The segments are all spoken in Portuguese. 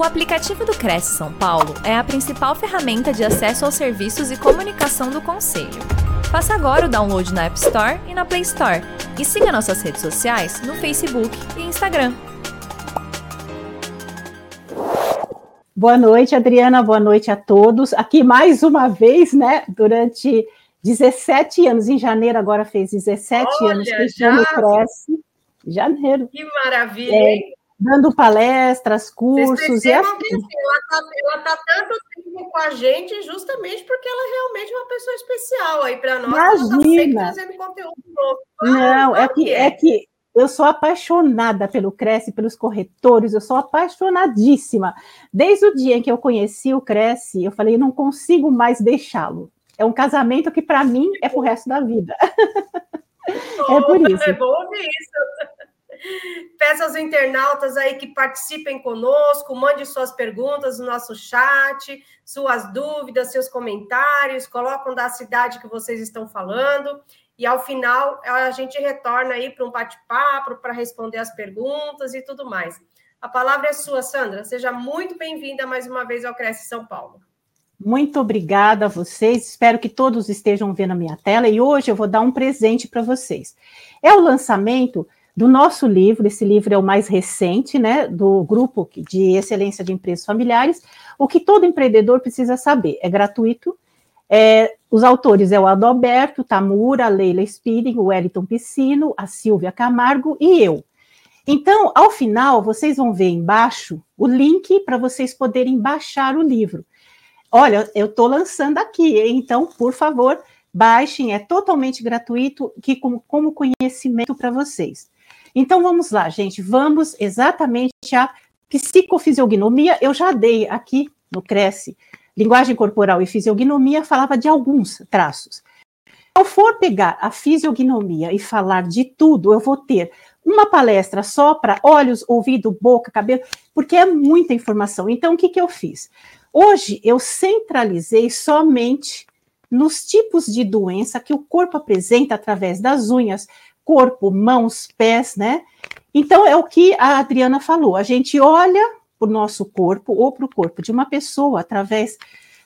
O aplicativo do Cresce São Paulo é a principal ferramenta de acesso aos serviços e comunicação do Conselho. Faça agora o download na App Store e na Play Store. E siga nossas redes sociais no Facebook e Instagram. Boa noite, Adriana. Boa noite a todos. Aqui mais uma vez, né? Durante 17 anos, em janeiro agora fez 17 Olha, anos que já... o Cresce. Janeiro. Que maravilha, É? Dando palestras, cursos. E assim, que assim, ela está tanto tempo com a gente justamente porque ela realmente é uma pessoa especial aí para nós. Ela está sempre Imagina. trazendo conteúdo novo. não, é que, é é. que eu sou apaixonada pelo Cresce, pelos corretores, eu sou apaixonadíssima. Desde o dia em que eu conheci o Cresce, eu falei, não consigo mais deixá-lo. É um casamento que, para mim, é pro resto da vida. É por isso. É bom isso. Peço aos internautas aí que participem conosco, mande suas perguntas no nosso chat, suas dúvidas, seus comentários, colocam da cidade que vocês estão falando. E ao final a gente retorna aí para um bate-papo, para responder as perguntas e tudo mais. A palavra é sua, Sandra. Seja muito bem-vinda mais uma vez ao Cresce São Paulo. Muito obrigada a vocês. Espero que todos estejam vendo a minha tela e hoje eu vou dar um presente para vocês. É o lançamento do nosso livro, esse livro é o mais recente, né, do grupo de excelência de empresas familiares. O que todo empreendedor precisa saber é gratuito. É, os autores é o Adalberto Tamura, Leila Speeding, o Wellington Piscino, a Silvia Camargo e eu. Então, ao final, vocês vão ver embaixo o link para vocês poderem baixar o livro. Olha, eu estou lançando aqui, então, por favor, baixem, é totalmente gratuito, que como, como conhecimento para vocês. Então, vamos lá, gente, vamos exatamente à psicofisiognomia. Eu já dei aqui no Cresce, linguagem corporal e fisiognomia, falava de alguns traços. Se eu for pegar a fisiognomia e falar de tudo, eu vou ter uma palestra só para olhos, ouvido, boca, cabelo, porque é muita informação. Então, o que, que eu fiz? Hoje eu centralizei somente nos tipos de doença que o corpo apresenta através das unhas, corpo, mãos, pés, né? Então é o que a Adriana falou. A gente olha para o nosso corpo ou para o corpo de uma pessoa através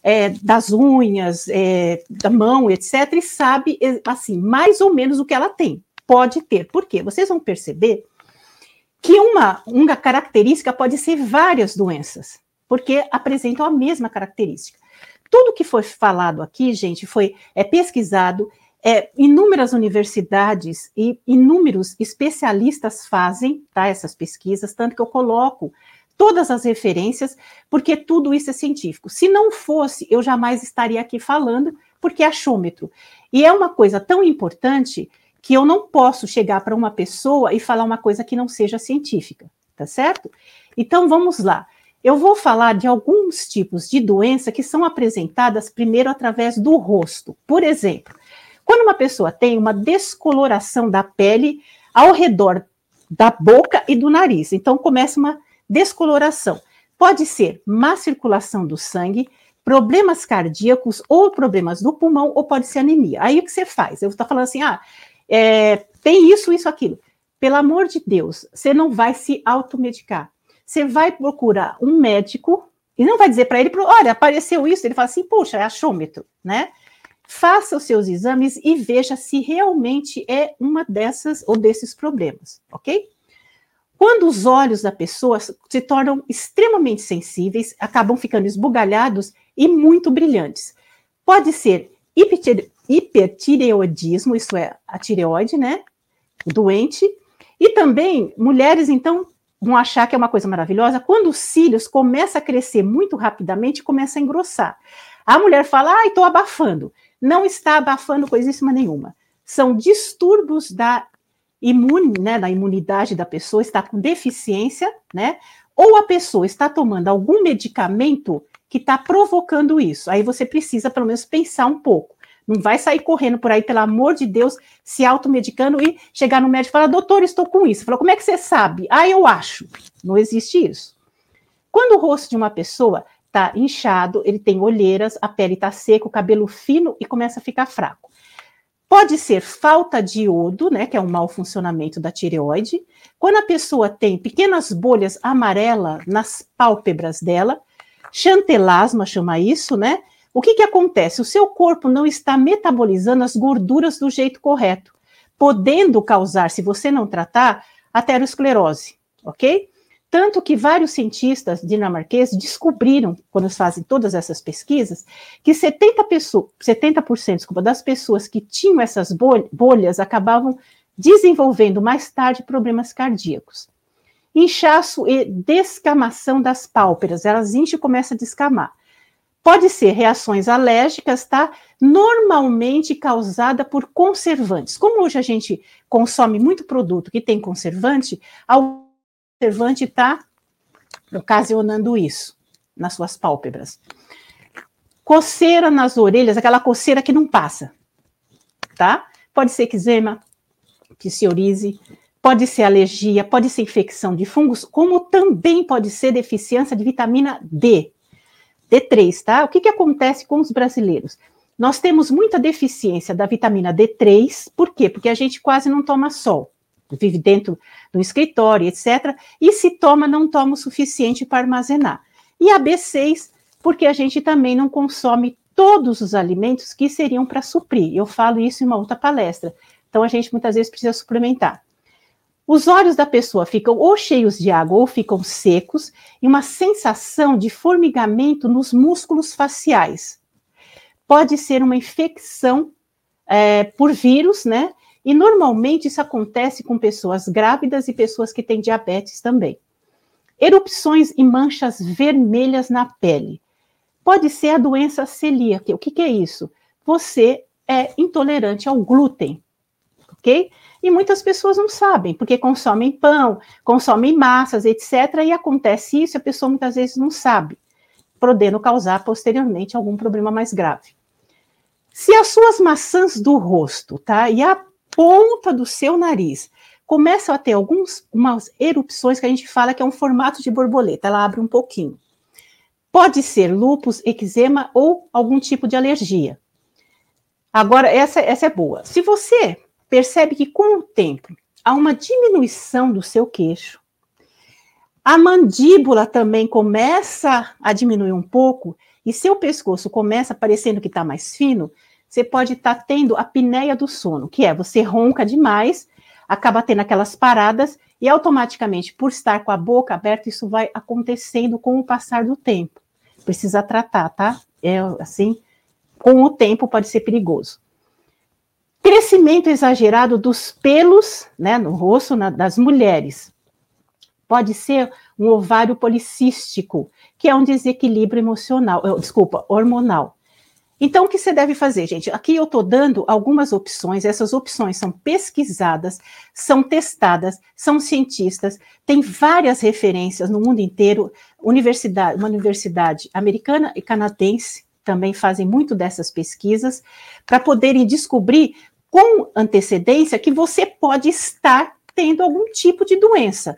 é, das unhas, é, da mão, etc., e sabe assim mais ou menos o que ela tem. Pode ter. Por quê? Vocês vão perceber que uma, uma característica pode ser várias doenças porque apresentam a mesma característica. Tudo que foi falado aqui, gente, foi é pesquisado, é, inúmeras universidades e inúmeros especialistas fazem tá, essas pesquisas, tanto que eu coloco todas as referências, porque tudo isso é científico. Se não fosse, eu jamais estaria aqui falando, porque é achômetro. E é uma coisa tão importante que eu não posso chegar para uma pessoa e falar uma coisa que não seja científica, tá certo? Então vamos lá. Eu vou falar de alguns tipos de doença que são apresentadas primeiro através do rosto. Por exemplo, quando uma pessoa tem uma descoloração da pele ao redor da boca e do nariz, então começa uma descoloração. Pode ser má circulação do sangue, problemas cardíacos ou problemas do pulmão, ou pode ser anemia. Aí o que você faz? Eu estou falando assim, ah, é, tem isso, isso, aquilo. Pelo amor de Deus, você não vai se automedicar você vai procurar um médico e não vai dizer para ele, olha, apareceu isso. Ele fala assim, puxa, é achômetro, né? Faça os seus exames e veja se realmente é uma dessas ou desses problemas, ok? Quando os olhos da pessoa se tornam extremamente sensíveis, acabam ficando esbugalhados e muito brilhantes. Pode ser hipertireoidismo, isso é a tireoide, né? Doente. E também mulheres, então, vão achar que é uma coisa maravilhosa, quando os cílios começam a crescer muito rapidamente, começa a engrossar. A mulher fala, ai, estou abafando. Não está abafando coisíssima nenhuma. São distúrbios da imune, né, da imunidade da pessoa, está com deficiência, né? Ou a pessoa está tomando algum medicamento que está provocando isso. Aí você precisa, pelo menos, pensar um pouco. Não vai sair correndo por aí, pelo amor de Deus, se automedicando e chegar no médico e falar, doutor, estou com isso. Falou, como é que você sabe? Ah, eu acho. Não existe isso. Quando o rosto de uma pessoa está inchado, ele tem olheiras, a pele está seca, o cabelo fino e começa a ficar fraco. Pode ser falta de iodo, né, que é um mau funcionamento da tireoide. Quando a pessoa tem pequenas bolhas amarelas nas pálpebras dela, chantelasma chama isso, né? O que, que acontece? O seu corpo não está metabolizando as gorduras do jeito correto, podendo causar, se você não tratar, aterosclerose, ok? Tanto que vários cientistas dinamarqueses descobriram, quando fazem todas essas pesquisas, que 70%, pessoa, 70 desculpa, das pessoas que tinham essas bolhas acabavam desenvolvendo mais tarde problemas cardíacos. Inchaço e descamação das pálpebras, elas enchem e começam a descamar. Pode ser reações alérgicas, tá? Normalmente causada por conservantes. Como hoje a gente consome muito produto que tem conservante, conservante está ocasionando isso nas suas pálpebras. Coceira nas orelhas, aquela coceira que não passa, tá? Pode ser eczema, psoríase, pode ser alergia, pode ser infecção de fungos, como também pode ser deficiência de vitamina D. D3, tá? O que, que acontece com os brasileiros? Nós temos muita deficiência da vitamina D3, por quê? Porque a gente quase não toma sol vive dentro do escritório, etc. E se toma, não toma o suficiente para armazenar. E a B6, porque a gente também não consome todos os alimentos que seriam para suprir. Eu falo isso em uma outra palestra. Então a gente muitas vezes precisa suplementar. Os olhos da pessoa ficam ou cheios de água ou ficam secos, e uma sensação de formigamento nos músculos faciais. Pode ser uma infecção é, por vírus, né? E normalmente isso acontece com pessoas grávidas e pessoas que têm diabetes também. Erupções e manchas vermelhas na pele. Pode ser a doença celíaca. O que, que é isso? Você é intolerante ao glúten, ok? E muitas pessoas não sabem, porque consomem pão, consomem massas, etc. E acontece isso, a pessoa muitas vezes não sabe, podendo causar posteriormente algum problema mais grave. Se as suas maçãs do rosto, tá? E a ponta do seu nariz começam a ter algumas erupções que a gente fala que é um formato de borboleta, ela abre um pouquinho. Pode ser lúpus, eczema ou algum tipo de alergia. Agora, essa, essa é boa. Se você percebe que com o tempo há uma diminuição do seu queixo, a mandíbula também começa a diminuir um pouco e seu pescoço começa parecendo que está mais fino, você pode estar tá tendo a apneia do sono, que é você ronca demais, acaba tendo aquelas paradas e automaticamente, por estar com a boca aberta, isso vai acontecendo com o passar do tempo. Precisa tratar, tá? É assim, com o tempo pode ser perigoso. Crescimento exagerado dos pelos, né, no rosto na, das mulheres. Pode ser um ovário policístico, que é um desequilíbrio emocional, desculpa, hormonal. Então, o que você deve fazer, gente? Aqui eu estou dando algumas opções, essas opções são pesquisadas, são testadas, são cientistas, tem várias referências no mundo inteiro, universidade, uma universidade americana e canadense também fazem muito dessas pesquisas, para poderem descobrir com antecedência que você pode estar tendo algum tipo de doença.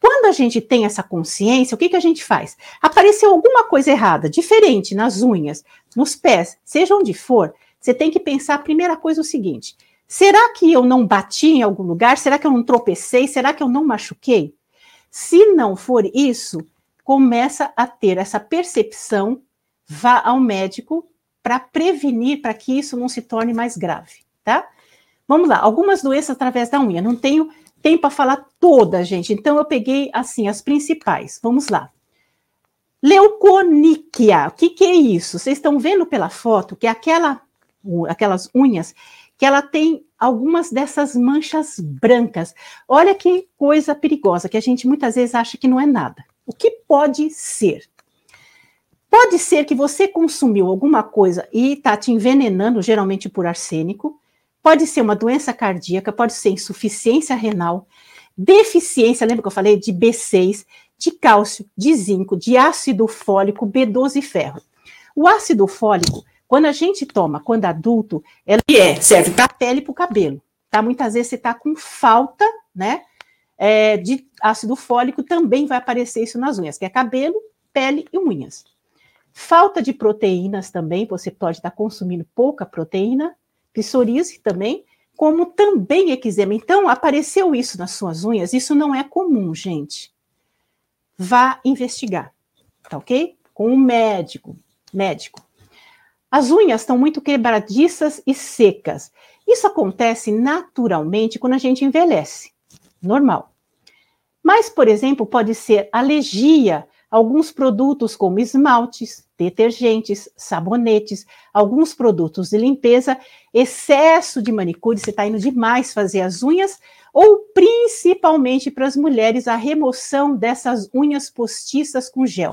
Quando a gente tem essa consciência, o que, que a gente faz? Apareceu alguma coisa errada, diferente nas unhas, nos pés, seja onde for, você tem que pensar a primeira coisa o seguinte: será que eu não bati em algum lugar? Será que eu não tropecei? Será que eu não machuquei? Se não for isso, começa a ter essa percepção, vá ao médico para prevenir, para que isso não se torne mais grave, tá? Vamos lá, algumas doenças através da unha. Não tenho tem para falar toda, gente. Então eu peguei assim as principais. Vamos lá. Leuconíquia. O que, que é isso? Vocês estão vendo pela foto que é aquela aquelas unhas que ela tem algumas dessas manchas brancas. Olha que coisa perigosa que a gente muitas vezes acha que não é nada. O que pode ser? Pode ser que você consumiu alguma coisa e está te envenenando, geralmente por arsênico. Pode ser uma doença cardíaca, pode ser insuficiência renal, deficiência, lembra que eu falei de B6, de cálcio, de zinco, de ácido fólico, B12 e ferro. O ácido fólico, quando a gente toma, quando adulto, ele é, serve para a pele e para o cabelo. Tá? Muitas vezes você está com falta, né? É, de ácido fólico, também vai aparecer isso nas unhas, que é cabelo, pele e unhas. Falta de proteínas também, você pode estar tá consumindo pouca proteína, psoríase também, como também eczema. Então, apareceu isso nas suas unhas, isso não é comum, gente. Vá investigar, tá ok? Com um médico, médico. As unhas estão muito quebradiças e secas. Isso acontece naturalmente quando a gente envelhece, normal. Mas, por exemplo, pode ser alergia a alguns produtos como esmaltes, detergentes, sabonetes, alguns produtos de limpeza, excesso de manicure, você está indo demais fazer as unhas, ou principalmente para as mulheres, a remoção dessas unhas postiças com gel.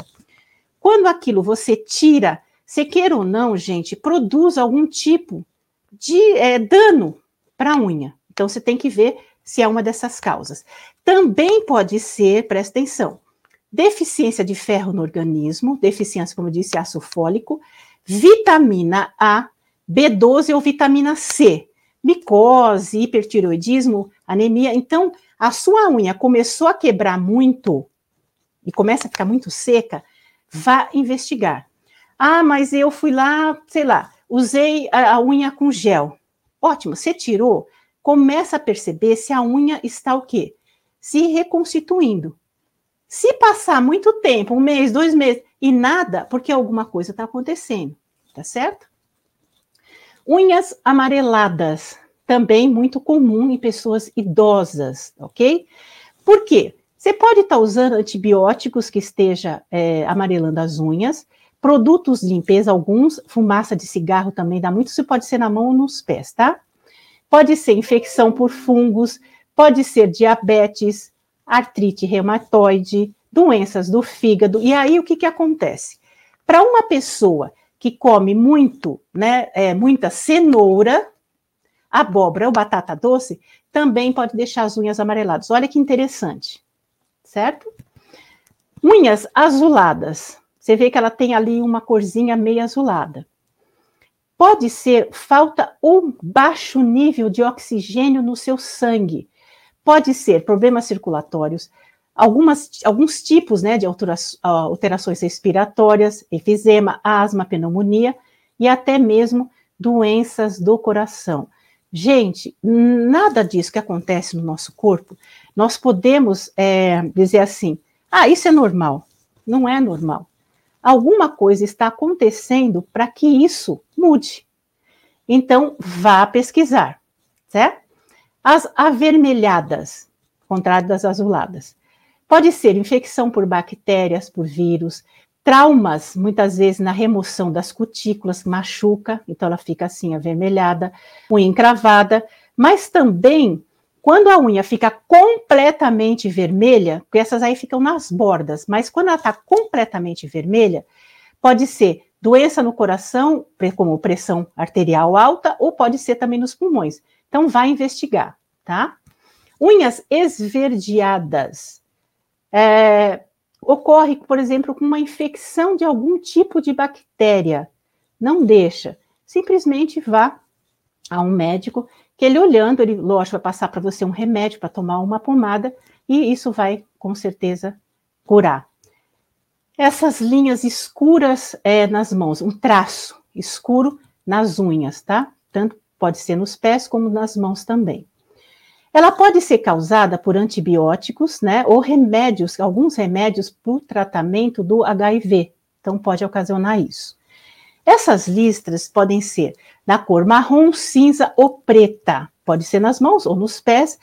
Quando aquilo você tira, se queira ou não, gente, produz algum tipo de é, dano para a unha. Então você tem que ver se é uma dessas causas. Também pode ser, presta atenção, deficiência de ferro no organismo, deficiência, como eu disse, ácido fólico, vitamina A, B12 ou vitamina C, micose, hipertiroidismo, anemia. Então, a sua unha começou a quebrar muito e começa a ficar muito seca, vá investigar. Ah, mas eu fui lá, sei lá, usei a, a unha com gel. Ótimo, você tirou, começa a perceber se a unha está o quê? Se reconstituindo. Se passar muito tempo, um mês, dois meses, e nada, porque alguma coisa está acontecendo, tá certo? Unhas amareladas, também muito comum em pessoas idosas, ok? Por quê? Você pode estar tá usando antibióticos que esteja é, amarelando as unhas, produtos de limpeza, alguns, fumaça de cigarro também dá muito, isso pode ser na mão ou nos pés, tá? Pode ser infecção por fungos, pode ser diabetes, artrite reumatoide, doenças do fígado. E aí o que, que acontece? Para uma pessoa que come muito, né, é, muita cenoura, abóbora ou batata doce, também pode deixar as unhas amareladas. Olha que interessante, certo? Unhas azuladas. Você vê que ela tem ali uma corzinha meio azulada. Pode ser falta ou baixo nível de oxigênio no seu sangue. Pode ser problemas circulatórios, algumas, alguns tipos né, de alterações respiratórias, efizema, asma, pneumonia e até mesmo doenças do coração. Gente, nada disso que acontece no nosso corpo, nós podemos é, dizer assim: ah, isso é normal. Não é normal. Alguma coisa está acontecendo para que isso mude. Então, vá pesquisar, certo? As avermelhadas, contrário das azuladas. Pode ser infecção por bactérias, por vírus, traumas, muitas vezes na remoção das cutículas, machuca, então ela fica assim avermelhada, unha encravada, mas também quando a unha fica completamente vermelha, porque essas aí ficam nas bordas, mas quando ela está completamente vermelha, pode ser doença no coração, como pressão arterial alta, ou pode ser também nos pulmões. Então, vai investigar, tá? Unhas esverdeadas. É, ocorre, por exemplo, com uma infecção de algum tipo de bactéria. Não deixa. Simplesmente vá a um médico, que ele olhando, ele, lógico, vai passar para você um remédio para tomar uma pomada, e isso vai, com certeza, curar. Essas linhas escuras é, nas mãos, um traço escuro nas unhas, tá? Tanto pode ser nos pés como nas mãos também. Ela pode ser causada por antibióticos, né, ou remédios, alguns remédios para o tratamento do HIV. Então, pode ocasionar isso. Essas listras podem ser da cor marrom, cinza ou preta. Pode ser nas mãos ou nos pés.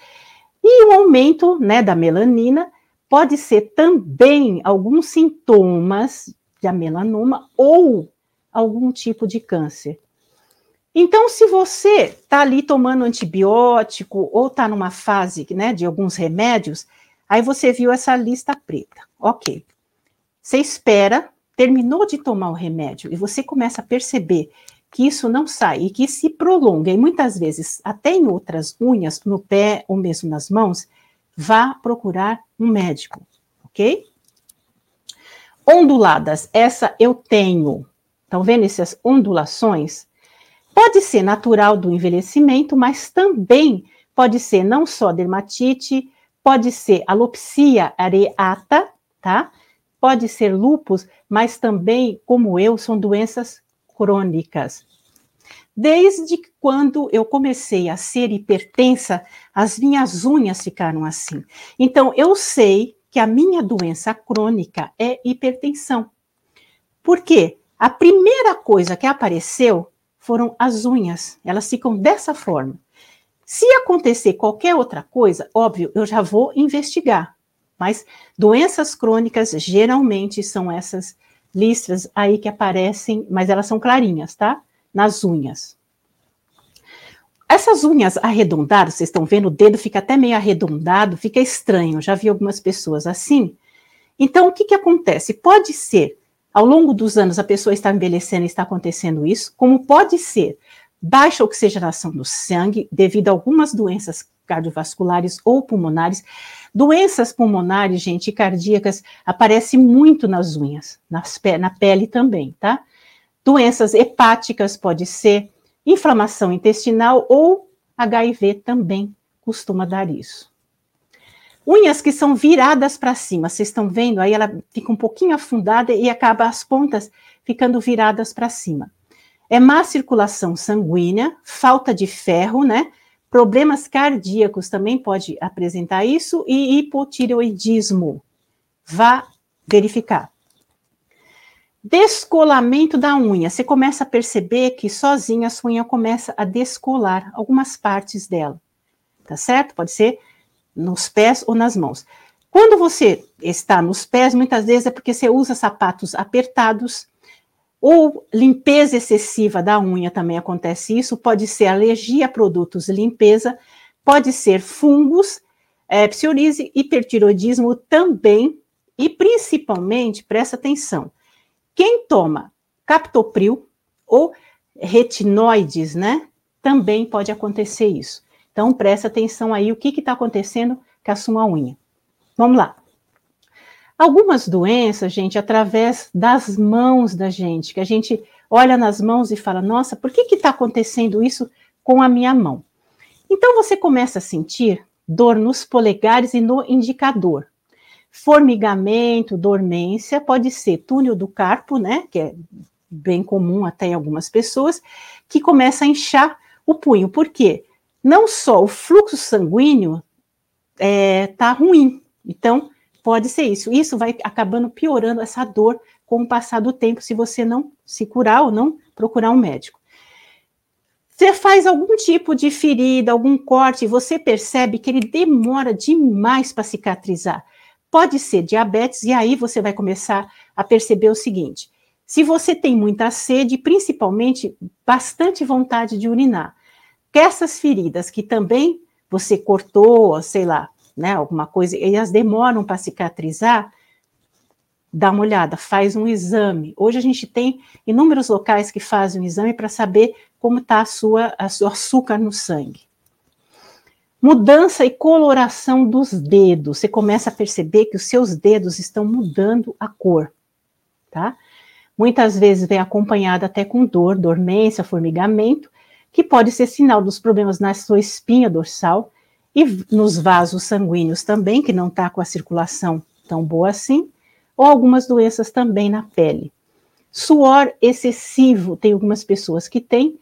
E o aumento, né, da melanina pode ser também alguns sintomas de melanoma ou algum tipo de câncer. Então, se você está ali tomando antibiótico ou está numa fase né, de alguns remédios, aí você viu essa lista preta. Ok. Você espera, terminou de tomar o remédio e você começa a perceber que isso não sai e que se prolonga, e muitas vezes até em outras unhas, no pé ou mesmo nas mãos, vá procurar um médico, ok? Onduladas, essa eu tenho. Estão vendo essas ondulações? Pode ser natural do envelhecimento, mas também pode ser não só dermatite, pode ser alopecia areata, tá? Pode ser lupus, mas também, como eu, são doenças crônicas. Desde quando eu comecei a ser hipertensa, as minhas unhas ficaram assim. Então, eu sei que a minha doença crônica é hipertensão. Por quê? A primeira coisa que apareceu foram as unhas. Elas ficam dessa forma. Se acontecer qualquer outra coisa, óbvio, eu já vou investigar. Mas doenças crônicas geralmente são essas listras aí que aparecem, mas elas são clarinhas, tá? Nas unhas. Essas unhas arredondadas, vocês estão vendo, o dedo fica até meio arredondado, fica estranho. Já vi algumas pessoas assim. Então, o que, que acontece? Pode ser, ao longo dos anos, a pessoa está envelhecendo e está acontecendo isso, como pode ser baixa oxigenação do sangue, devido a algumas doenças cardiovasculares ou pulmonares. Doenças pulmonares, gente, cardíacas, aparecem muito nas unhas, nas, na pele também, tá? Doenças hepáticas pode ser, inflamação intestinal ou HIV também costuma dar isso. Unhas que são viradas para cima, vocês estão vendo? Aí ela fica um pouquinho afundada e acaba as pontas ficando viradas para cima. É má circulação sanguínea, falta de ferro, né? Problemas cardíacos também pode apresentar isso e hipotireoidismo. Vá verificar. Descolamento da unha. Você começa a perceber que sozinha a sua unha começa a descolar algumas partes dela. Tá certo? Pode ser nos pés ou nas mãos. Quando você está nos pés, muitas vezes é porque você usa sapatos apertados, ou limpeza excessiva da unha também acontece isso, pode ser alergia a produtos de limpeza, pode ser fungos, é, psoríase, hipertiroidismo também, e principalmente, presta atenção, quem toma captopril ou retinoides, né, também pode acontecer isso. Então, presta atenção aí o que está acontecendo com a sua unha. Vamos lá. Algumas doenças, gente, através das mãos da gente, que a gente olha nas mãos e fala, nossa, por que está acontecendo isso com a minha mão? Então você começa a sentir dor nos polegares e no indicador. Formigamento, dormência, pode ser túnel do carpo, né, que é bem comum até em algumas pessoas, que começa a inchar o punho. Por quê? Não só o fluxo sanguíneo está é, ruim, então Pode ser isso. Isso vai acabando piorando essa dor com o passar do tempo, se você não se curar ou não procurar um médico. Você faz algum tipo de ferida, algum corte, você percebe que ele demora demais para cicatrizar. Pode ser diabetes, e aí você vai começar a perceber o seguinte: se você tem muita sede, principalmente bastante vontade de urinar, que essas feridas que também você cortou, sei lá, né, alguma coisa, e elas demoram para cicatrizar, dá uma olhada, faz um exame. Hoje a gente tem inúmeros locais que fazem um exame para saber como está a sua, a sua açúcar no sangue. Mudança e coloração dos dedos. Você começa a perceber que os seus dedos estão mudando a cor, tá? Muitas vezes vem acompanhada até com dor, dormência, formigamento, que pode ser sinal dos problemas na sua espinha dorsal e nos vasos sanguíneos também, que não está com a circulação tão boa assim, ou algumas doenças também na pele. Suor excessivo, tem algumas pessoas que têm,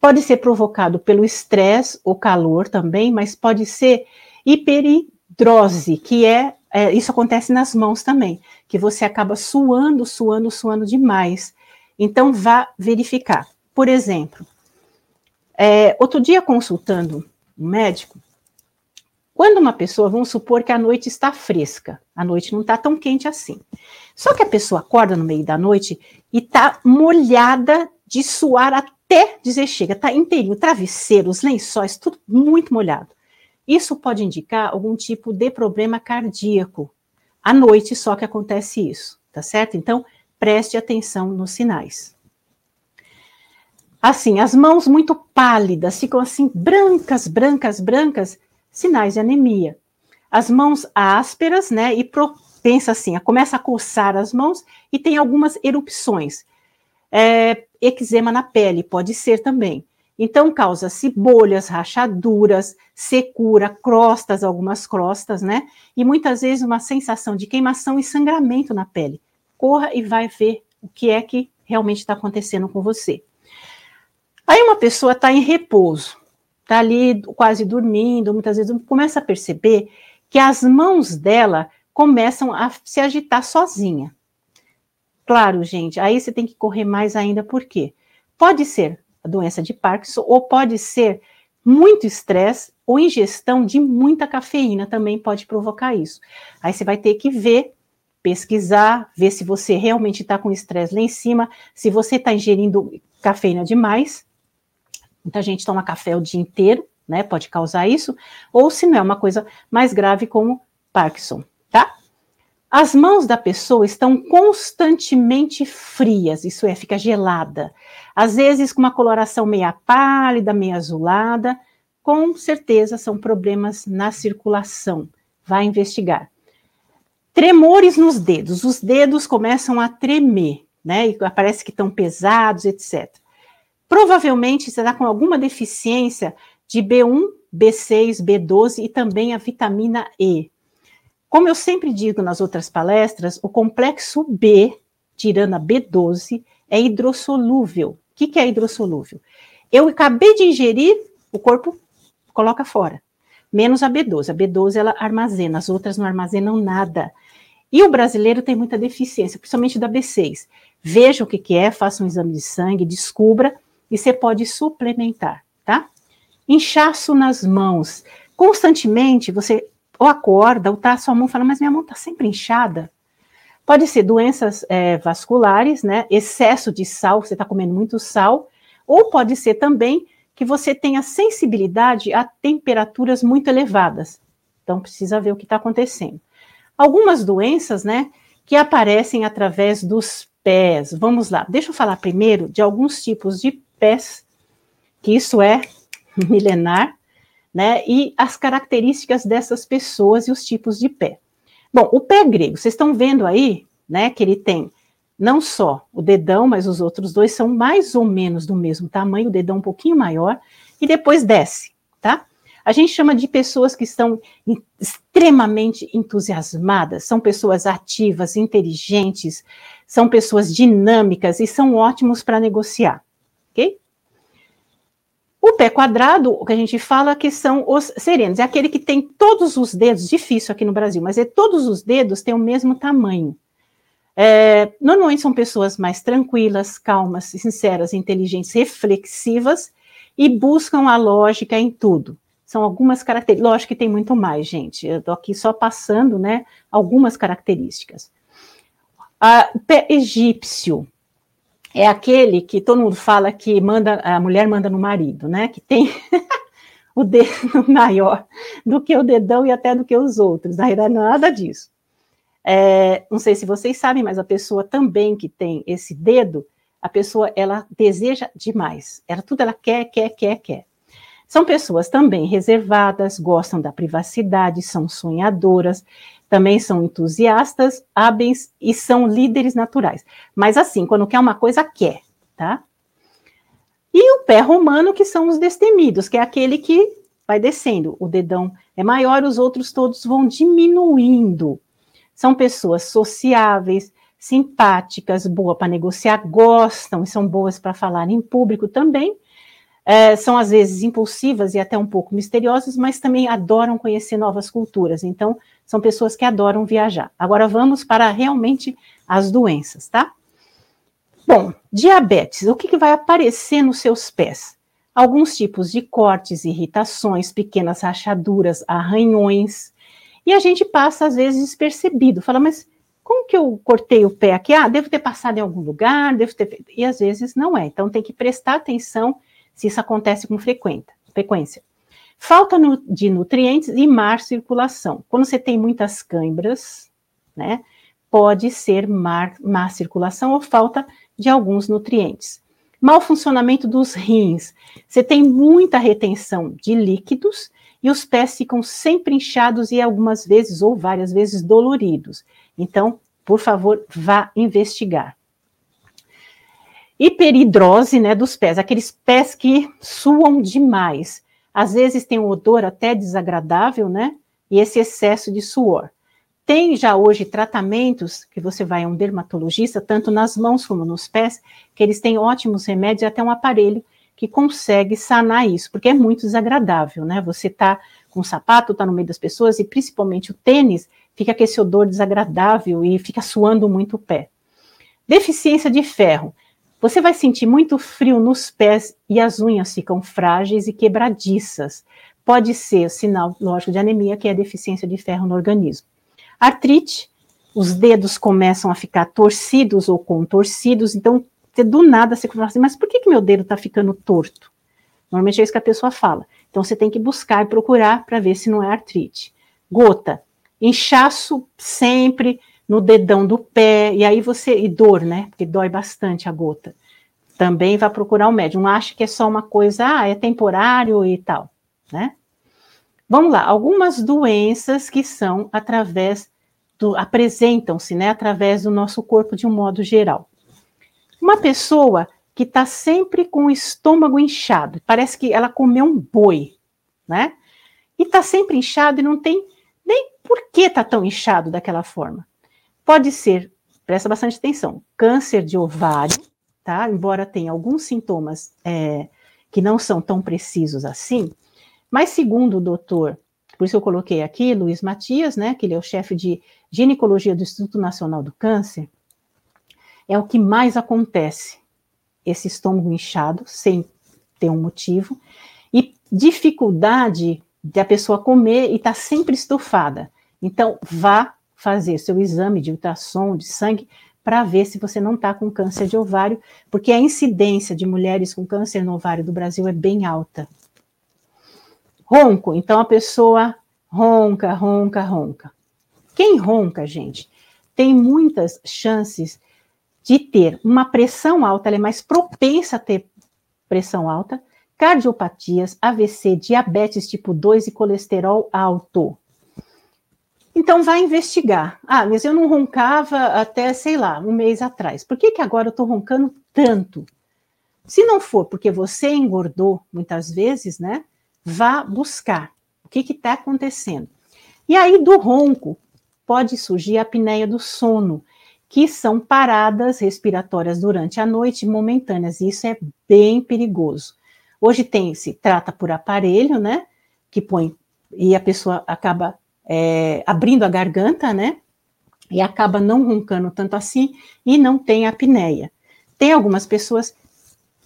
pode ser provocado pelo estresse ou calor também, mas pode ser hiperidrose, que é, é, isso acontece nas mãos também, que você acaba suando, suando, suando demais. Então, vá verificar. Por exemplo, é, outro dia consultando um médico, quando uma pessoa, vamos supor que a noite está fresca, a noite não está tão quente assim. Só que a pessoa acorda no meio da noite e está molhada de suar até dizer chega, está inteirinho, travesseiros, lençóis, tudo muito molhado. Isso pode indicar algum tipo de problema cardíaco. À noite só que acontece isso, tá certo? Então, preste atenção nos sinais. Assim, as mãos muito pálidas, ficam assim brancas, brancas, brancas, sinais de anemia. As mãos ásperas, né, e pensa assim, começa a coçar as mãos e tem algumas erupções. É, eczema na pele, pode ser também. Então, causa-se bolhas, rachaduras, secura, crostas, algumas crostas, né? E muitas vezes uma sensação de queimação e sangramento na pele. Corra e vai ver o que é que realmente está acontecendo com você. Aí uma pessoa está em repouso, está ali quase dormindo, muitas vezes começa a perceber que as mãos dela começam a se agitar sozinha. Claro, gente, aí você tem que correr mais ainda, por quê? Pode ser a doença de Parkinson ou pode ser muito estresse ou ingestão de muita cafeína também pode provocar isso. Aí você vai ter que ver, pesquisar, ver se você realmente está com estresse lá em cima, se você está ingerindo cafeína demais. Muita gente toma café o dia inteiro, né? Pode causar isso, ou se não é uma coisa mais grave como Parkinson, tá? As mãos da pessoa estão constantemente frias, isso é, fica gelada. Às vezes com uma coloração meia pálida, meia azulada. Com certeza são problemas na circulação. Vai investigar. Tremores nos dedos. Os dedos começam a tremer, né? E parece que estão pesados, etc. Provavelmente você está com alguma deficiência de B1, B6, B12 e também a vitamina E. Como eu sempre digo nas outras palestras, o complexo B, tirando a B12, é hidrossolúvel. O que, que é hidrossolúvel? Eu acabei de ingerir, o corpo coloca fora. Menos a B12. A B12 ela armazena, as outras não armazenam nada. E o brasileiro tem muita deficiência, principalmente da B6. Veja o que, que é, faça um exame de sangue, descubra, e você pode suplementar, tá? Inchaço nas mãos. Constantemente você ou acorda, ou tá a sua mão fala, mas minha mão está sempre inchada. Pode ser doenças é, vasculares, né? Excesso de sal, você está comendo muito sal, ou pode ser também que você tenha sensibilidade a temperaturas muito elevadas. Então precisa ver o que está acontecendo. Algumas doenças, né, que aparecem através dos pés. Vamos lá, deixa eu falar primeiro de alguns tipos de pés, que isso é milenar, né? E as características dessas pessoas e os tipos de pé. Bom, o pé grego, vocês estão vendo aí, né, que ele tem não só o dedão, mas os outros dois são mais ou menos do mesmo tamanho, o dedão um pouquinho maior, e depois desce, tá? A gente chama de pessoas que estão extremamente entusiasmadas, são pessoas ativas, inteligentes, são pessoas dinâmicas e são ótimos para negociar, ok? O pé quadrado, o que a gente fala que são os serenos, é aquele que tem todos os dedos, difícil aqui no Brasil, mas é todos os dedos têm o mesmo tamanho. É, normalmente são pessoas mais tranquilas, calmas, sinceras, inteligentes, reflexivas e buscam a lógica em tudo. São algumas características. Lógico que tem muito mais, gente. Eu estou aqui só passando, né, algumas características. o pé egípcio é aquele que todo mundo fala que manda, a mulher manda no marido, né? Que tem o dedo maior do que o dedão e até do que os outros. Na realidade, não é nada disso. É, não sei se vocês sabem, mas a pessoa também que tem esse dedo, a pessoa ela deseja demais. Ela tudo ela quer, quer, quer, quer. São pessoas também reservadas, gostam da privacidade, são sonhadoras, também são entusiastas, hábeis e são líderes naturais. Mas assim, quando quer uma coisa, quer, tá? E o pé romano, que são os destemidos, que é aquele que vai descendo. O dedão é maior, os outros todos vão diminuindo. São pessoas sociáveis, simpáticas, boa para negociar, gostam e são boas para falar em público também. É, são às vezes impulsivas e até um pouco misteriosas, mas também adoram conhecer novas culturas. Então, são pessoas que adoram viajar. Agora vamos para realmente as doenças, tá? Bom, diabetes, o que, que vai aparecer nos seus pés? Alguns tipos de cortes, irritações, pequenas rachaduras, arranhões. E a gente passa, às vezes, despercebido. Fala, mas como que eu cortei o pé aqui? Ah, devo ter passado em algum lugar, devo ter. E às vezes não é. Então tem que prestar atenção se isso acontece com frequência. Falta de nutrientes e má circulação. Quando você tem muitas câimbras, né, pode ser má, má circulação ou falta de alguns nutrientes. Mau funcionamento dos rins. Você tem muita retenção de líquidos e os pés ficam sempre inchados e algumas vezes ou várias vezes doloridos. Então, por favor, vá investigar. Hiperidrose, né, dos pés, aqueles pés que suam demais. Às vezes tem um odor até desagradável, né? E esse excesso de suor. Tem já hoje tratamentos que você vai a um dermatologista, tanto nas mãos como nos pés, que eles têm ótimos remédios e até um aparelho que consegue sanar isso, porque é muito desagradável, né? Você tá com o sapato, tá no meio das pessoas e principalmente o tênis, fica com esse odor desagradável e fica suando muito o pé. Deficiência de ferro. Você vai sentir muito frio nos pés e as unhas ficam frágeis e quebradiças. Pode ser sinal, lógico, de anemia, que é a deficiência de ferro no organismo. Artrite, os dedos começam a ficar torcidos ou contorcidos, então do nada você fala assim, mas por que, que meu dedo está ficando torto? Normalmente é isso que a pessoa fala. Então você tem que buscar e procurar para ver se não é artrite. Gota, inchaço sempre no dedão do pé, e aí você, e dor, né? Porque dói bastante a gota. Também vai procurar o um. Não acha que é só uma coisa, ah, é temporário e tal, né? Vamos lá, algumas doenças que são através do, apresentam-se, né, através do nosso corpo de um modo geral. Uma pessoa que está sempre com o estômago inchado, parece que ela comeu um boi, né? E está sempre inchado e não tem nem por que está tão inchado daquela forma. Pode ser, presta bastante atenção, câncer de ovário, tá? Embora tenha alguns sintomas é, que não são tão precisos assim, mas segundo o doutor, por isso eu coloquei aqui, Luiz Matias, né, que ele é o chefe de ginecologia do Instituto Nacional do Câncer, é o que mais acontece, esse estômago inchado, sem ter um motivo, e dificuldade de a pessoa comer e tá sempre estufada. Então, vá fazer seu exame de ultrassom, de sangue, para ver se você não está com câncer de ovário, porque a incidência de mulheres com câncer no ovário do Brasil é bem alta. Ronco, então a pessoa ronca, ronca, ronca. Quem ronca, gente, tem muitas chances de ter uma pressão alta, ela é mais propensa a ter pressão alta, cardiopatias, AVC, diabetes tipo 2 e colesterol alto. Então, vai investigar. Ah, mas eu não roncava até, sei lá, um mês atrás. Por que, que agora eu estou roncando tanto? Se não for porque você engordou muitas vezes, né? Vá buscar o que está acontecendo. E aí, do ronco, pode surgir a apneia do sono, que são paradas respiratórias durante a noite momentâneas. E isso é bem perigoso. Hoje tem, se trata por aparelho, né? Que põe, e a pessoa acaba é, abrindo a garganta, né? E acaba não roncando tanto assim e não tem apneia. Tem algumas pessoas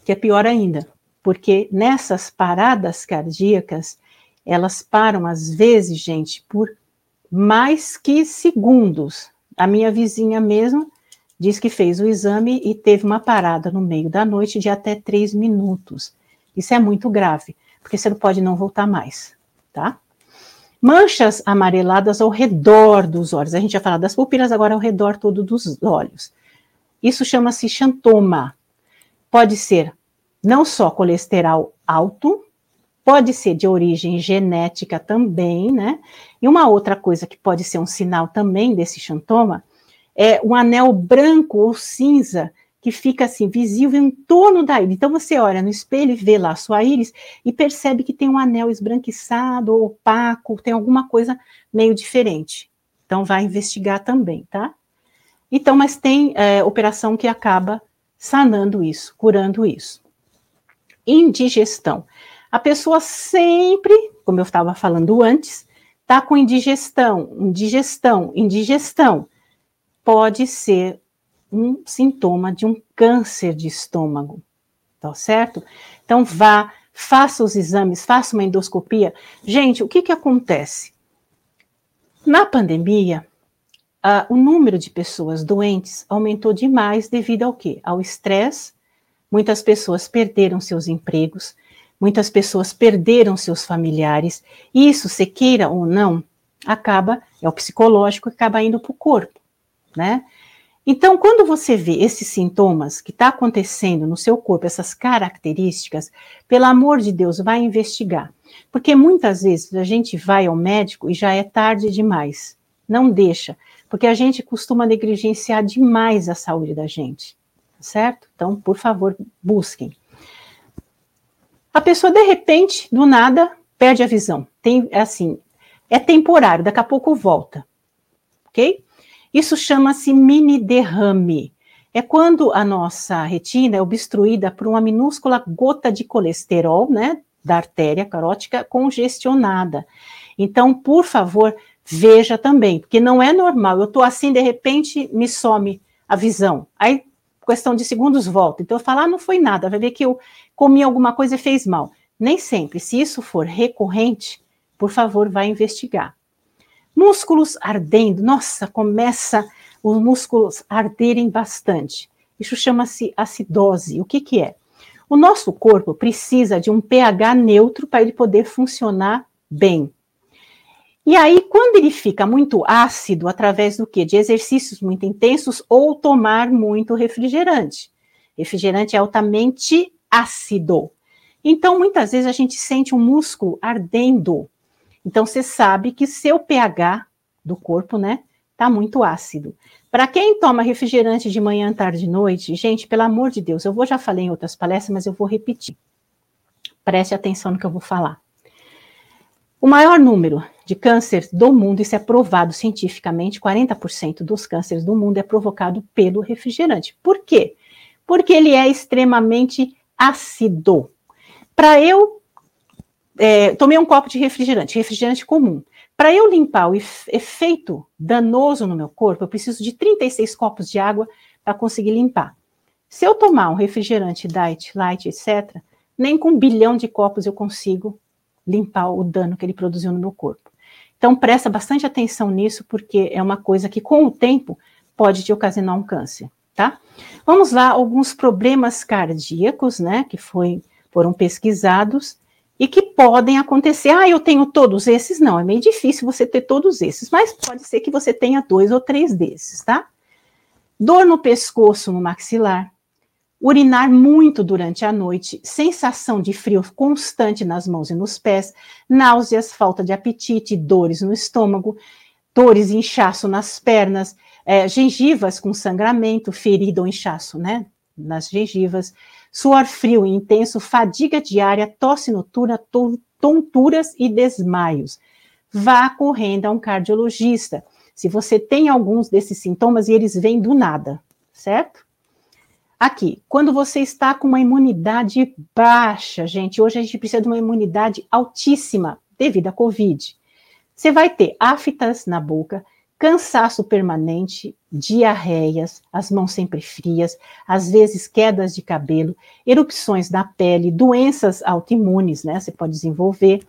que é pior ainda, porque nessas paradas cardíacas, elas param às vezes, gente, por mais que segundos. A minha vizinha mesmo diz que fez o exame e teve uma parada no meio da noite de até três minutos. Isso é muito grave, porque você não pode não voltar mais, tá? Manchas amareladas ao redor dos olhos. A gente já falou das pupilas, agora ao redor todo dos olhos. Isso chama-se xantoma. Pode ser não só colesterol alto, pode ser de origem genética também, né? E uma outra coisa que pode ser um sinal também desse xantoma é um anel branco ou cinza que fica assim visível em torno da íris. Então você olha no espelho e vê lá a sua íris e percebe que tem um anel esbranquiçado opaco, tem alguma coisa meio diferente. Então vai investigar também, tá? Então, mas tem é, operação que acaba sanando isso, curando isso. Indigestão. A pessoa sempre, como eu estava falando antes, tá com indigestão, indigestão, indigestão. Pode ser um sintoma de um câncer de estômago, tá certo? Então vá, faça os exames, faça uma endoscopia. Gente, o que que acontece? Na pandemia, uh, o número de pessoas doentes aumentou demais devido ao quê? Ao estresse. Muitas pessoas perderam seus empregos, muitas pessoas perderam seus familiares. Isso, se queira ou não, acaba, é o psicológico, acaba indo para o corpo, né? Então, quando você vê esses sintomas que está acontecendo no seu corpo, essas características, pelo amor de Deus, vai investigar. Porque muitas vezes a gente vai ao médico e já é tarde demais. Não deixa, porque a gente costuma negligenciar demais a saúde da gente, certo? Então, por favor, busquem. A pessoa, de repente, do nada, perde a visão. Tem, assim, é temporário, daqui a pouco volta, ok? Isso chama-se mini derrame. é quando a nossa retina é obstruída por uma minúscula gota de colesterol, né, da artéria carótica congestionada. Então, por favor, veja também, porque não é normal. Eu estou assim, de repente, me some a visão. Aí, questão de segundos, volta. Então, eu falo, ah, não foi nada, vai ver que eu comi alguma coisa e fez mal. Nem sempre. Se isso for recorrente, por favor, vá investigar. Músculos ardendo, nossa, começa os músculos arderem bastante. Isso chama-se acidose. O que, que é? O nosso corpo precisa de um pH neutro para ele poder funcionar bem. E aí, quando ele fica muito ácido, através do quê? De exercícios muito intensos ou tomar muito refrigerante. Refrigerante é altamente ácido. Então, muitas vezes a gente sente um músculo ardendo. Então, você sabe que seu pH do corpo, né, tá muito ácido. Para quem toma refrigerante de manhã, tarde e noite, gente, pelo amor de Deus, eu vou já falei em outras palestras, mas eu vou repetir. Preste atenção no que eu vou falar. O maior número de cânceres do mundo, isso é provado cientificamente, 40% dos cânceres do mundo é provocado pelo refrigerante. Por quê? Porque ele é extremamente ácido. Para eu é, tomei um copo de refrigerante, refrigerante comum. Para eu limpar o efeito danoso no meu corpo, eu preciso de 36 copos de água para conseguir limpar. Se eu tomar um refrigerante diet, light, etc., nem com um bilhão de copos eu consigo limpar o dano que ele produziu no meu corpo. Então, presta bastante atenção nisso, porque é uma coisa que, com o tempo, pode te ocasionar um câncer, tá? Vamos lá, alguns problemas cardíacos, né, que foi, foram pesquisados e que podem acontecer. Ah, eu tenho todos esses? Não, é meio difícil você ter todos esses, mas pode ser que você tenha dois ou três desses, tá? Dor no pescoço, no maxilar, urinar muito durante a noite, sensação de frio constante nas mãos e nos pés, náuseas, falta de apetite, dores no estômago, dores e inchaço nas pernas, é, gengivas com sangramento, ferida ou inchaço, né? Nas gengivas, suor frio e intenso, fadiga diária, tosse noturna, tonturas e desmaios. Vá correndo a um cardiologista. Se você tem alguns desses sintomas e eles vêm do nada, certo? Aqui, quando você está com uma imunidade baixa, gente, hoje a gente precisa de uma imunidade altíssima devido à Covid. Você vai ter aftas na boca, cansaço permanente, diarreias, as mãos sempre frias, às vezes quedas de cabelo, erupções na pele, doenças autoimunes, né? Você pode desenvolver.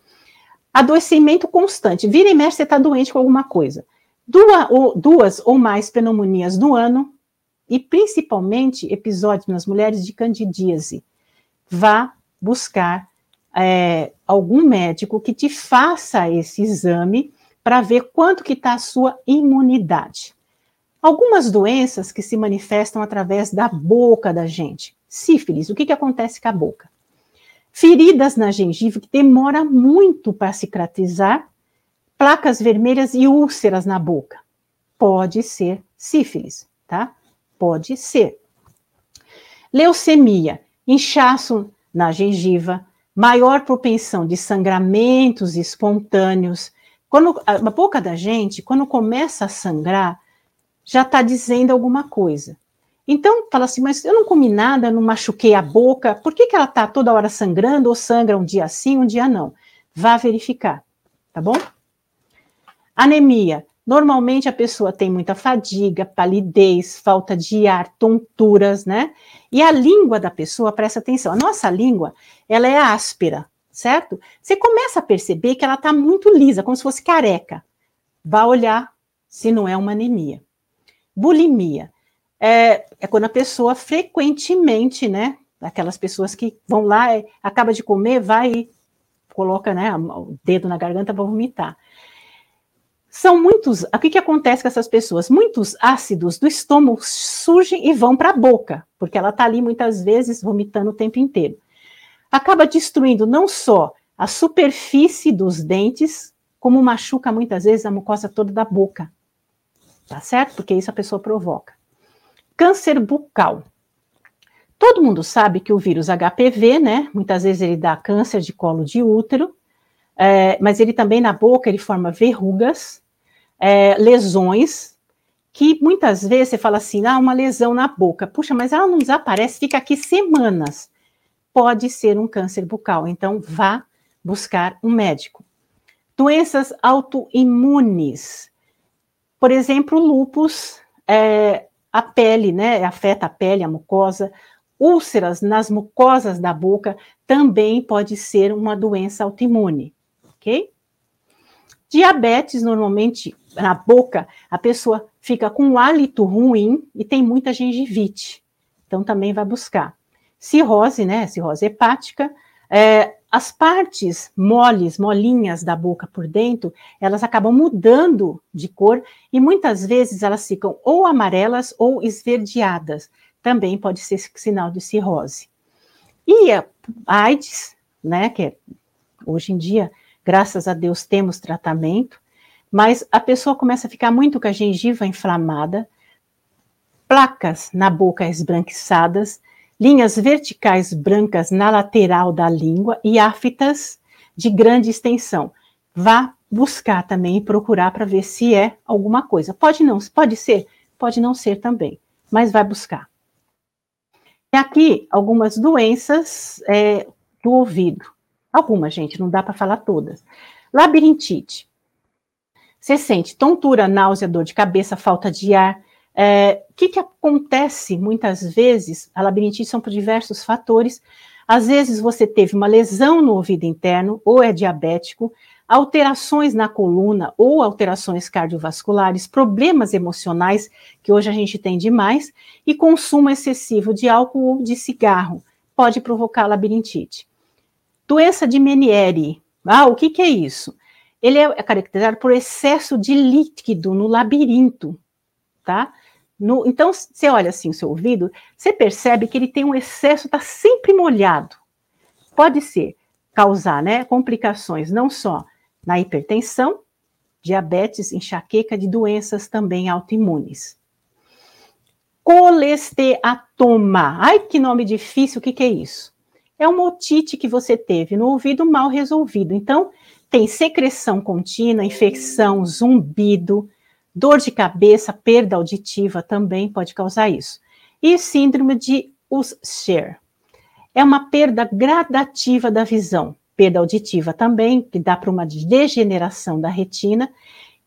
Adoecimento constante. Vira e mexe, você está doente com alguma coisa. Duas ou, duas ou mais pneumonias no ano, e principalmente episódios nas mulheres de candidíase. Vá buscar é, algum médico que te faça esse exame para ver quanto que está a sua imunidade. Algumas doenças que se manifestam através da boca da gente. Sífilis, o que, que acontece com a boca? Feridas na gengiva que demora muito para cicatrizar, placas vermelhas e úlceras na boca. Pode ser sífilis, tá? Pode ser. Leucemia, inchaço na gengiva, maior propensão de sangramentos espontâneos, quando a boca da gente, quando começa a sangrar, já está dizendo alguma coisa. Então, fala assim, mas eu não comi nada, não machuquei a boca, por que, que ela está toda hora sangrando ou sangra um dia sim, um dia não? Vá verificar, tá bom? Anemia. Normalmente a pessoa tem muita fadiga, palidez, falta de ar, tonturas, né? E a língua da pessoa, presta atenção, a nossa língua, ela é áspera, certo? Você começa a perceber que ela está muito lisa, como se fosse careca. Vá olhar se não é uma anemia. Bulimia é, é quando a pessoa frequentemente, né? Aquelas pessoas que vão lá, é, acaba de comer, vai e coloca né, o dedo na garganta para vomitar. São muitos. O que, que acontece com essas pessoas? Muitos ácidos do estômago surgem e vão para a boca, porque ela está ali muitas vezes vomitando o tempo inteiro acaba destruindo não só a superfície dos dentes, como machuca muitas vezes a mucosa toda da boca. Tá certo? Porque isso a pessoa provoca. Câncer bucal. Todo mundo sabe que o vírus HPV, né? Muitas vezes ele dá câncer de colo de útero, é, mas ele também na boca ele forma verrugas, é, lesões que muitas vezes você fala assim, ah, uma lesão na boca. Puxa, mas ela não desaparece, fica aqui semanas. Pode ser um câncer bucal, então vá buscar um médico. Doenças autoimunes. Por exemplo, lupus, é, a pele, né? Afeta a pele, a mucosa. Úlceras nas mucosas da boca também pode ser uma doença autoimune, ok? Diabetes, normalmente, na boca, a pessoa fica com um hálito ruim e tem muita gengivite. Então, também vai buscar. Cirrose, né? Cirrose hepática. É, as partes moles, molinhas da boca por dentro, elas acabam mudando de cor e muitas vezes elas ficam ou amarelas ou esverdeadas. Também pode ser sinal de cirrose. E a AIDS, né? Que é, hoje em dia Graças a Deus temos tratamento, mas a pessoa começa a ficar muito com a gengiva inflamada, placas na boca esbranquiçadas, linhas verticais brancas na lateral da língua e aftas de grande extensão. Vá buscar também e procurar para ver se é alguma coisa. Pode não, pode ser, pode não ser também, mas vai buscar. E aqui algumas doenças é, do ouvido. Algumas, gente, não dá para falar todas. Labirintite. Você sente tontura, náusea, dor de cabeça, falta de ar. O é, que, que acontece muitas vezes? A labirintite são por diversos fatores. Às vezes você teve uma lesão no ouvido interno, ou é diabético, alterações na coluna ou alterações cardiovasculares, problemas emocionais, que hoje a gente tem demais, e consumo excessivo de álcool ou de cigarro pode provocar labirintite. Doença de Meniere. Ah, o que, que é isso? Ele é caracterizado por excesso de líquido no labirinto, tá? No, então, você olha assim o seu ouvido, você percebe que ele tem um excesso, está sempre molhado. Pode ser causar né, complicações não só na hipertensão, diabetes, enxaqueca, de doenças também autoimunes. Colesteatoma. Ai, que nome difícil, o que, que é isso? é uma otite que você teve no ouvido mal resolvido. Então, tem secreção contínua, infecção, zumbido, dor de cabeça, perda auditiva também pode causar isso. E síndrome de Usher. É uma perda gradativa da visão, perda auditiva também, que dá para uma degeneração da retina,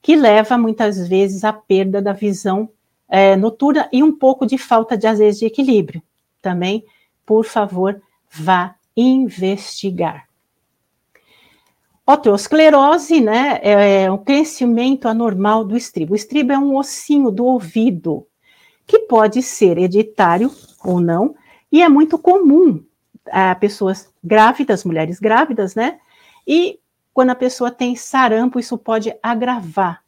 que leva muitas vezes à perda da visão é, noturna e um pouco de falta de, às vezes, de equilíbrio. Também, por favor, vá investigar. Oteosclerose, né, é um crescimento anormal do estribo. O estribo é um ossinho do ouvido, que pode ser hereditário ou não, e é muito comum a pessoas grávidas, mulheres grávidas, né, e quando a pessoa tem sarampo, isso pode agravar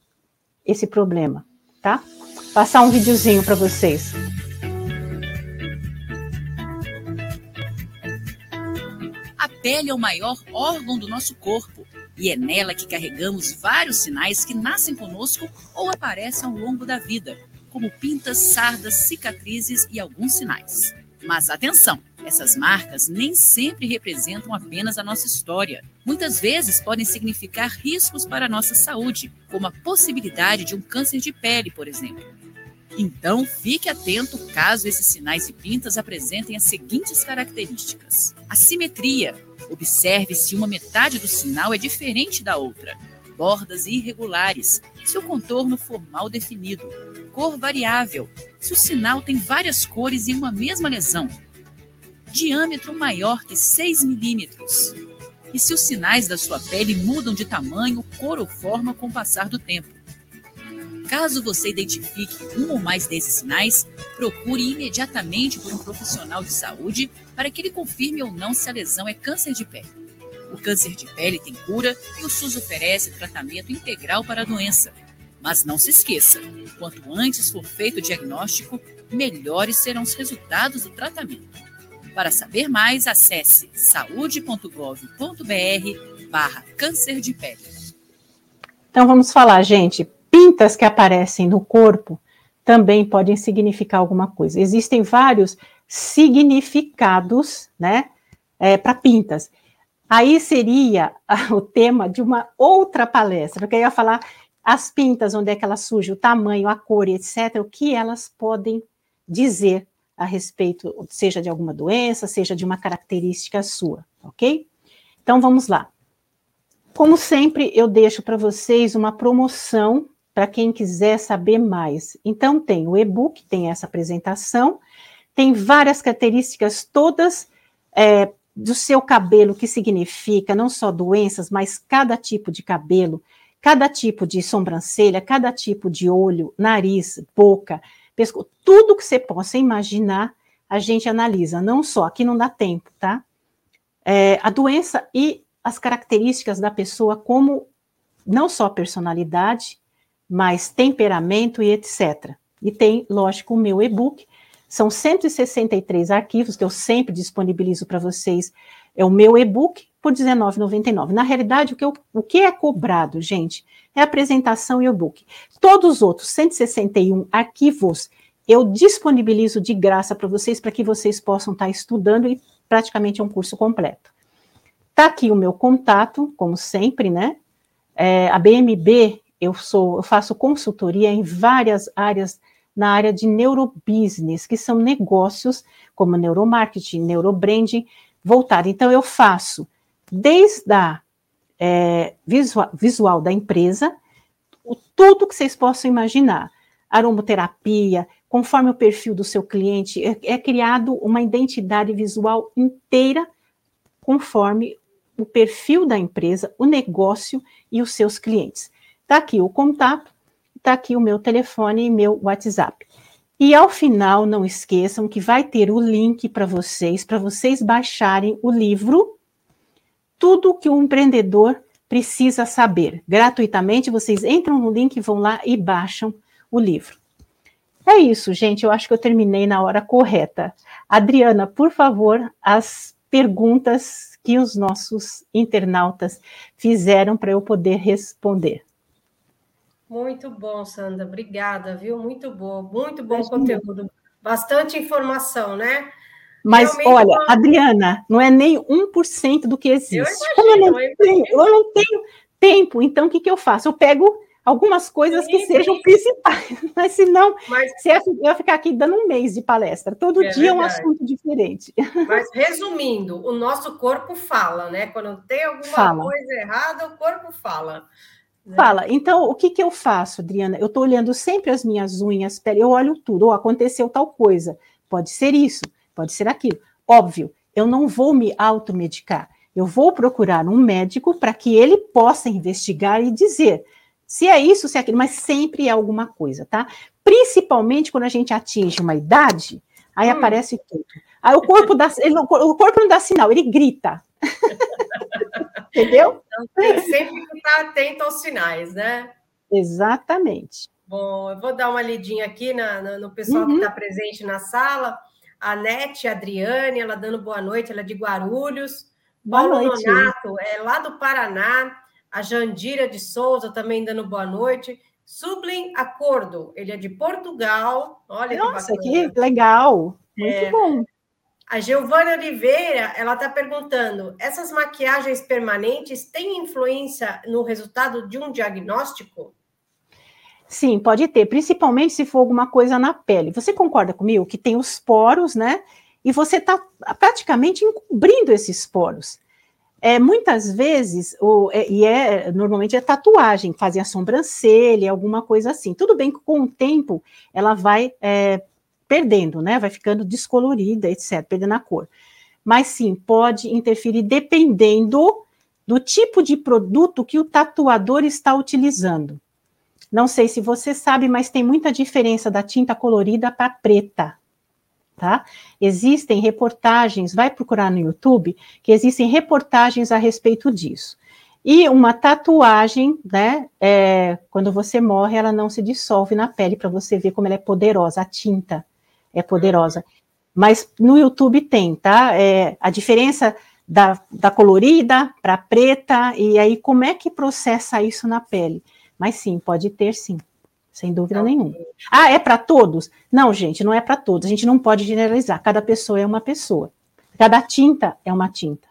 esse problema, tá? Passar um videozinho para vocês. pele é o maior órgão do nosso corpo e é nela que carregamos vários sinais que nascem conosco ou aparecem ao longo da vida, como pintas, sardas, cicatrizes e alguns sinais. Mas atenção, essas marcas nem sempre representam apenas a nossa história. Muitas vezes podem significar riscos para a nossa saúde, como a possibilidade de um câncer de pele, por exemplo. Então, fique atento caso esses sinais e pintas apresentem as seguintes características: assimetria. Observe se uma metade do sinal é diferente da outra. Bordas irregulares, se o contorno for mal definido. Cor variável, se o sinal tem várias cores em uma mesma lesão. Diâmetro maior que 6 milímetros. E se os sinais da sua pele mudam de tamanho, cor ou forma com o passar do tempo. Caso você identifique um ou mais desses sinais, procure imediatamente por um profissional de saúde para que ele confirme ou não se a lesão é câncer de pele. O câncer de pele tem cura e o SUS oferece tratamento integral para a doença. Mas não se esqueça: quanto antes for feito o diagnóstico, melhores serão os resultados do tratamento. Para saber mais, acesse saude.gov.br barra câncer de pele. Então vamos falar, gente, pintas que aparecem no corpo também podem significar alguma coisa. Existem vários significados, né, é, para pintas. Aí seria o tema de uma outra palestra, porque eu ia falar as pintas, onde é que elas surgem, o tamanho, a cor, etc., o que elas podem dizer a respeito, seja de alguma doença, seja de uma característica sua, ok? Então vamos lá. Como sempre, eu deixo para vocês uma promoção para quem quiser saber mais. Então, tem o e-book, tem essa apresentação, tem várias características, todas é, do seu cabelo, que significa não só doenças, mas cada tipo de cabelo, cada tipo de sobrancelha, cada tipo de olho, nariz, boca, pescoço, tudo que você possa imaginar, a gente analisa, não só, aqui não dá tempo, tá? É, a doença e as características da pessoa, como não só personalidade, mas temperamento e etc. E tem, lógico, o meu e-book. São 163 arquivos que eu sempre disponibilizo para vocês. É o meu e-book por R$19,99. Na realidade, o que, eu, o que é cobrado, gente, é a apresentação e o e-book. Todos os outros 161 arquivos eu disponibilizo de graça para vocês, para que vocês possam estar tá estudando e praticamente é um curso completo. Está aqui o meu contato, como sempre, né? É, a BMB eu sou, eu faço consultoria em várias áreas na área de neurobusiness, que são negócios como neuromarketing, neurobranding, voltado. Então, eu faço desde a é, visual, visual da empresa, o, tudo que vocês possam imaginar. Aromoterapia, conforme o perfil do seu cliente, é, é criado uma identidade visual inteira conforme o perfil da empresa, o negócio e os seus clientes. Está aqui o contato, está aqui o meu telefone e meu WhatsApp. E ao final, não esqueçam que vai ter o link para vocês, para vocês baixarem o livro Tudo que um empreendedor precisa saber. Gratuitamente, vocês entram no link, vão lá e baixam o livro. É isso, gente. Eu acho que eu terminei na hora correta. Adriana, por favor, as perguntas que os nossos internautas fizeram para eu poder responder. Muito bom, Sandra. Obrigada, viu? Muito bom, muito bom conteúdo. Bastante informação, né? Mas Realmente, olha. Adriana, não é nem 1% do que existe. Eu, imagino, eu, não eu, tenho, eu não tenho tempo, então o que, que eu faço? Eu pego algumas coisas sim, que sejam sim. principais, mas senão mas, se eu ficar aqui dando um mês de palestra, todo é dia é um assunto diferente. Mas resumindo, o nosso corpo fala, né? Quando tem alguma fala. coisa errada, o corpo fala. Né? Fala, então o que, que eu faço, Adriana? Eu estou olhando sempre as minhas unhas, eu olho tudo, ou aconteceu tal coisa, pode ser isso, pode ser aquilo. Óbvio, eu não vou me automedicar, eu vou procurar um médico para que ele possa investigar e dizer se é isso, se é aquilo, mas sempre é alguma coisa, tá? Principalmente quando a gente atinge uma idade, aí hum. aparece tudo. Aí o corpo dá, ele, o corpo não dá sinal, ele grita. Entendeu? Então, tem sempre estar atento aos sinais, né? Exatamente. Bom, eu vou dar uma lidinha aqui na, na no pessoal uhum. que está presente na sala. A Nete a Adriane, ela dando boa noite, ela é de Guarulhos. Boa Paulo noite. Nonato, é lá do Paraná. A Jandira de Souza também dando boa noite. Sublin Acordo, ele é de Portugal. Olha Nossa, que, que legal. Muito é, bom. A Giovana Oliveira, ela está perguntando: essas maquiagens permanentes têm influência no resultado de um diagnóstico? Sim, pode ter, principalmente se for alguma coisa na pele. Você concorda comigo que tem os poros, né? E você está praticamente encobrindo esses poros. É, muitas vezes, é, e é normalmente é tatuagem, fazem a sobrancelha, alguma coisa assim. Tudo bem que com o tempo ela vai é, perdendo, né? Vai ficando descolorida, etc., perdendo a cor. Mas sim, pode interferir dependendo do tipo de produto que o tatuador está utilizando. Não sei se você sabe, mas tem muita diferença da tinta colorida para preta. Tá? Existem reportagens, vai procurar no YouTube, que existem reportagens a respeito disso. E uma tatuagem, né? É, quando você morre, ela não se dissolve na pele para você ver como ela é poderosa, a tinta é poderosa. Mas no YouTube tem, tá? É, a diferença da, da colorida para preta, e aí como é que processa isso na pele? Mas sim, pode ter sim, sem dúvida não. nenhuma. Ah, é para todos? Não, gente, não é para todos. A gente não pode generalizar. Cada pessoa é uma pessoa. Cada tinta é uma tinta,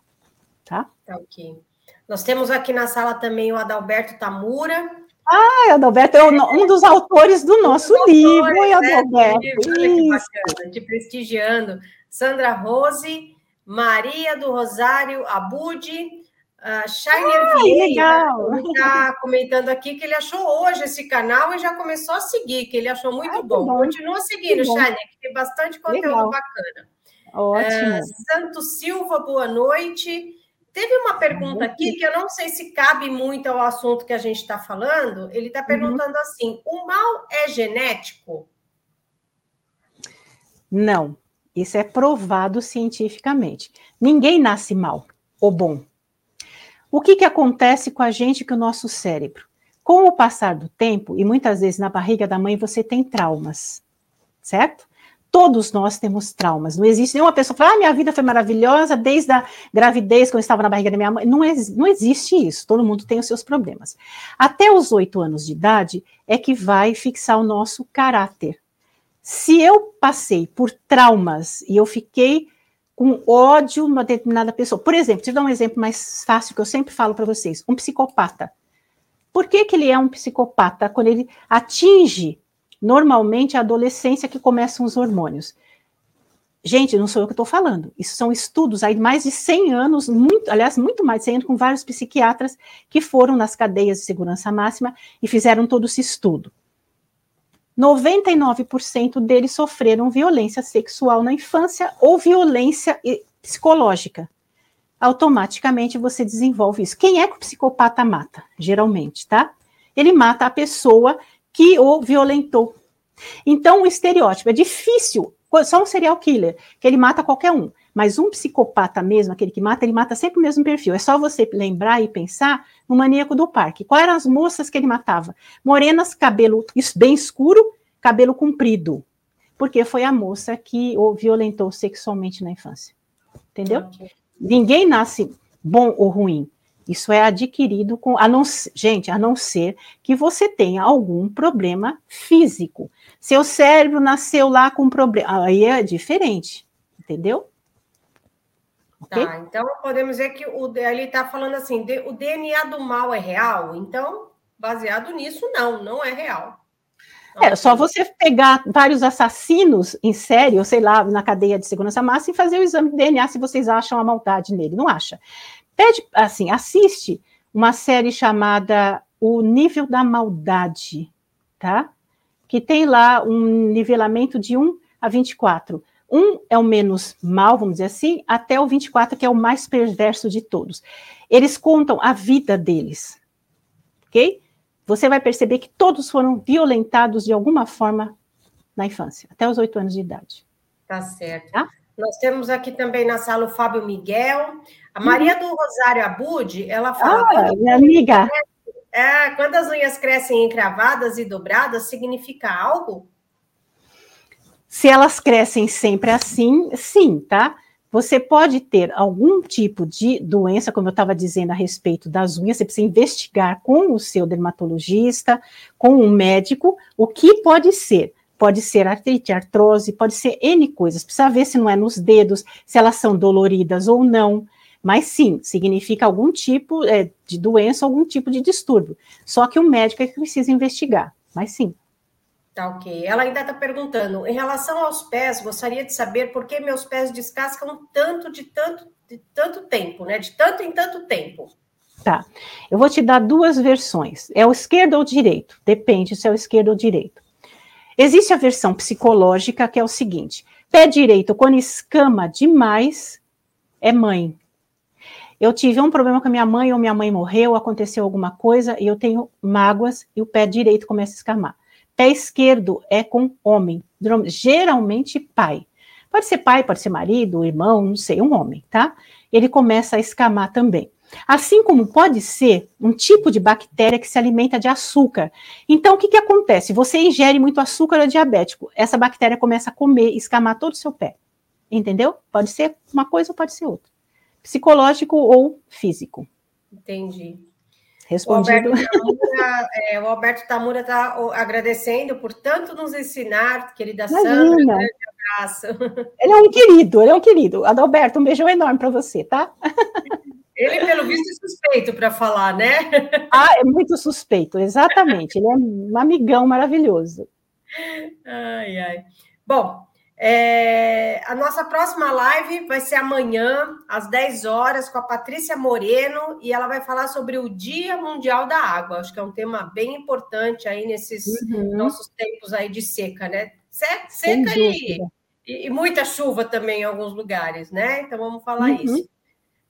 tá? Tá ok. Nós temos aqui na sala também o Adalberto Tamura, Ah, Adalberto é um dos autores do nosso um livro, autores, Adalberto. Né, Olha que bacana, te prestigiando. Sandra Rose, Maria do Rosário Abude, Uh, Shiner ah, Vieira está comentando aqui que ele achou hoje esse canal e já começou a seguir, que ele achou muito ah, bom. bom. Continua seguindo, Shiner, que tem bastante conteúdo legal. bacana. Ótimo. Uh, Santo Silva, boa noite. Teve uma pergunta aqui que eu não sei se cabe muito ao assunto que a gente está falando. Ele está uhum. perguntando uhum. assim: o mal é genético? Não, isso é provado cientificamente. Ninguém nasce mal ou bom. O que, que acontece com a gente, com o nosso cérebro? Com o passar do tempo, e muitas vezes na barriga da mãe você tem traumas, certo? Todos nós temos traumas. Não existe nenhuma pessoa que fala, ah, minha vida foi maravilhosa desde a gravidez, quando eu estava na barriga da minha mãe. Não, não existe isso. Todo mundo tem os seus problemas. Até os oito anos de idade é que vai fixar o nosso caráter. Se eu passei por traumas e eu fiquei com ódio uma determinada pessoa. Por exemplo, te dar um exemplo mais fácil que eu sempre falo para vocês: um psicopata. Por que, que ele é um psicopata? Quando ele atinge normalmente a adolescência que começam os hormônios. Gente, não sou eu que estou falando. Isso são estudos aí de mais de 100 anos, muito, aliás, muito mais de 100 anos, com vários psiquiatras que foram nas cadeias de segurança máxima e fizeram todo esse estudo. 99% deles sofreram violência sexual na infância ou violência psicológica. Automaticamente você desenvolve isso. Quem é que o psicopata mata? Geralmente, tá? Ele mata a pessoa que o violentou. Então, o estereótipo é difícil. Só um serial killer, que ele mata qualquer um. Mas um psicopata mesmo, aquele que mata, ele mata sempre o mesmo perfil. É só você lembrar e pensar no maníaco do parque. Quais eram as moças que ele matava? Morenas, cabelo bem escuro, cabelo comprido. Porque foi a moça que o violentou sexualmente na infância. Entendeu? Ninguém nasce bom ou ruim. Isso é adquirido com. A não, gente, a não ser que você tenha algum problema físico. Seu cérebro nasceu lá com problema. Aí é diferente. Entendeu? Tá, então podemos dizer que o, ele está falando assim: de, o DNA do mal é real? Então, baseado nisso, não, não é real. É, só você pegar vários assassinos em série, ou sei lá, na cadeia de segurança máxima e fazer o exame de DNA se vocês acham a maldade nele. Não acha. Pede, assim, assiste uma série chamada O Nível da Maldade, tá? Que tem lá um nivelamento de 1 a 24. Um é o menos mal, vamos dizer assim, até o 24, que é o mais perverso de todos. Eles contam a vida deles, ok? Você vai perceber que todos foram violentados de alguma forma na infância, até os oito anos de idade. Tá certo. Tá? Nós temos aqui também na sala o Fábio Miguel. A Maria do Rosário Abud, ela fala. Ah, minha amiga. É, quando as unhas crescem encravadas e dobradas, significa algo? Se elas crescem sempre assim, sim, tá? Você pode ter algum tipo de doença, como eu estava dizendo a respeito das unhas, você precisa investigar com o seu dermatologista, com um médico, o que pode ser. Pode ser artrite, artrose, pode ser N coisas. Precisa ver se não é nos dedos, se elas são doloridas ou não. Mas sim, significa algum tipo é, de doença, algum tipo de distúrbio. Só que o médico é que precisa investigar. Mas sim. Tá ok. Ela ainda está perguntando, em relação aos pés, gostaria de saber por que meus pés descascam tanto de tanto de tanto tempo, né? De tanto em tanto tempo. Tá. Eu vou te dar duas versões. É o esquerdo ou o direito? Depende se é o esquerdo ou o direito. Existe a versão psicológica que é o seguinte: pé direito, quando escama demais, é mãe. Eu tive um problema com a minha mãe, ou minha mãe morreu, aconteceu alguma coisa, e eu tenho mágoas, e o pé direito começa a escamar. Pé esquerdo é com homem, geralmente pai. Pode ser pai, pode ser marido, irmão, não sei, um homem, tá? Ele começa a escamar também. Assim como pode ser um tipo de bactéria que se alimenta de açúcar. Então, o que, que acontece? Você ingere muito açúcar é diabético. Essa bactéria começa a comer, escamar todo o seu pé. Entendeu? Pode ser uma coisa ou pode ser outra. Psicológico ou físico. Entendi. Respondido. É, o Alberto Tamura está agradecendo por tanto nos ensinar, querida Imagina. Sandra. Um grande abraço. Ele é um querido, ele é um querido. Adalberto, um beijão enorme para você, tá? Ele, pelo visto, é suspeito para falar, né? Ah, é muito suspeito, exatamente. Ele é um amigão maravilhoso. Ai, ai. Bom, é, a nossa próxima live vai ser amanhã, às 10 horas, com a Patrícia Moreno, e ela vai falar sobre o Dia Mundial da Água. Acho que é um tema bem importante aí nesses uhum. nossos tempos aí de seca, né? Seca e, e, muita chuva também em alguns lugares, né? Então vamos falar uhum. isso.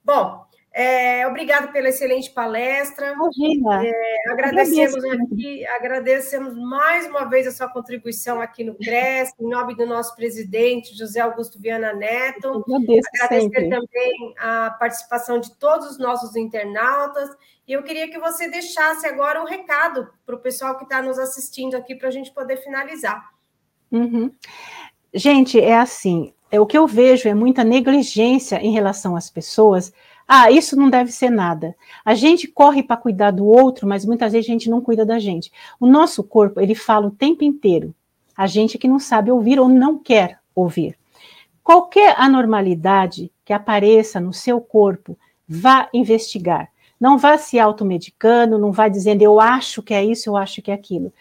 Bom, é, obrigado pela excelente palestra. Imagina. É, agradecemos aqui, agradecemos mais uma vez a sua contribuição aqui no CRES, em nome do nosso presidente, José Augusto Viana Neto. Agradeço Agradecer sempre. também a participação de todos os nossos internautas. E eu queria que você deixasse agora um recado para o pessoal que está nos assistindo aqui para a gente poder finalizar. Uhum. Gente, é assim, é, o que eu vejo é muita negligência em relação às pessoas ah, isso não deve ser nada. A gente corre para cuidar do outro, mas muitas vezes a gente não cuida da gente. O nosso corpo, ele fala o tempo inteiro. A gente que não sabe ouvir ou não quer ouvir. Qualquer anormalidade que apareça no seu corpo, vá investigar. Não vá se automedicando, não vá dizendo eu acho que é isso, eu acho que é aquilo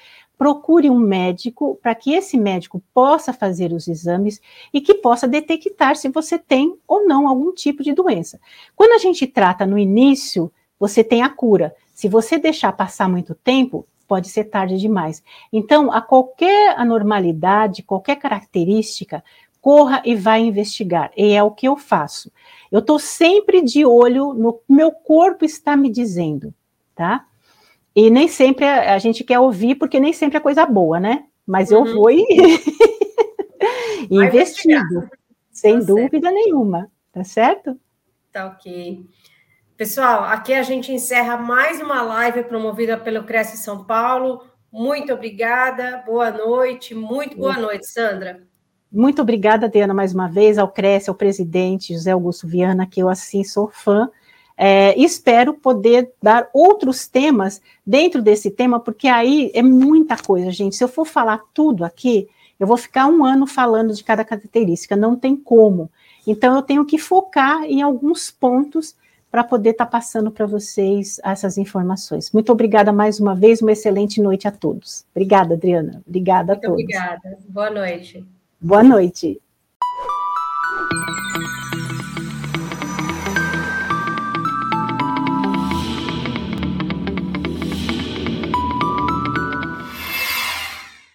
procure um médico para que esse médico possa fazer os exames e que possa detectar se você tem ou não algum tipo de doença. Quando a gente trata no início, você tem a cura. Se você deixar passar muito tempo, pode ser tarde demais. Então, a qualquer anormalidade, qualquer característica, corra e vá investigar. E é o que eu faço. Eu estou sempre de olho no meu corpo está me dizendo, tá? E nem sempre a, a, gente quer ouvir, porque nem sempre é coisa boa, né? Mas uhum. eu vou e, investigo, sem tá dúvida certo. nenhuma, tá certo? Tá ok. Pessoal, aqui a gente encerra mais uma live promovida pelo Cresce São Paulo. Muito obrigada, boa noite, muito boa noite, Sandra. Muito obrigada, Diana, mais uma vez, ao Cresce, ao presidente José Augusto Viana, que eu assim sou fã é, espero poder dar outros temas dentro desse tema, porque aí é muita coisa, gente. Se eu for falar tudo aqui, eu vou ficar um ano falando de cada característica, não tem como. Então, eu tenho que focar em alguns pontos para poder estar tá passando para vocês essas informações. Muito obrigada mais uma vez, uma excelente noite a todos. Obrigada, Adriana. Obrigada Muito a todos. Obrigada. Boa noite. Boa noite.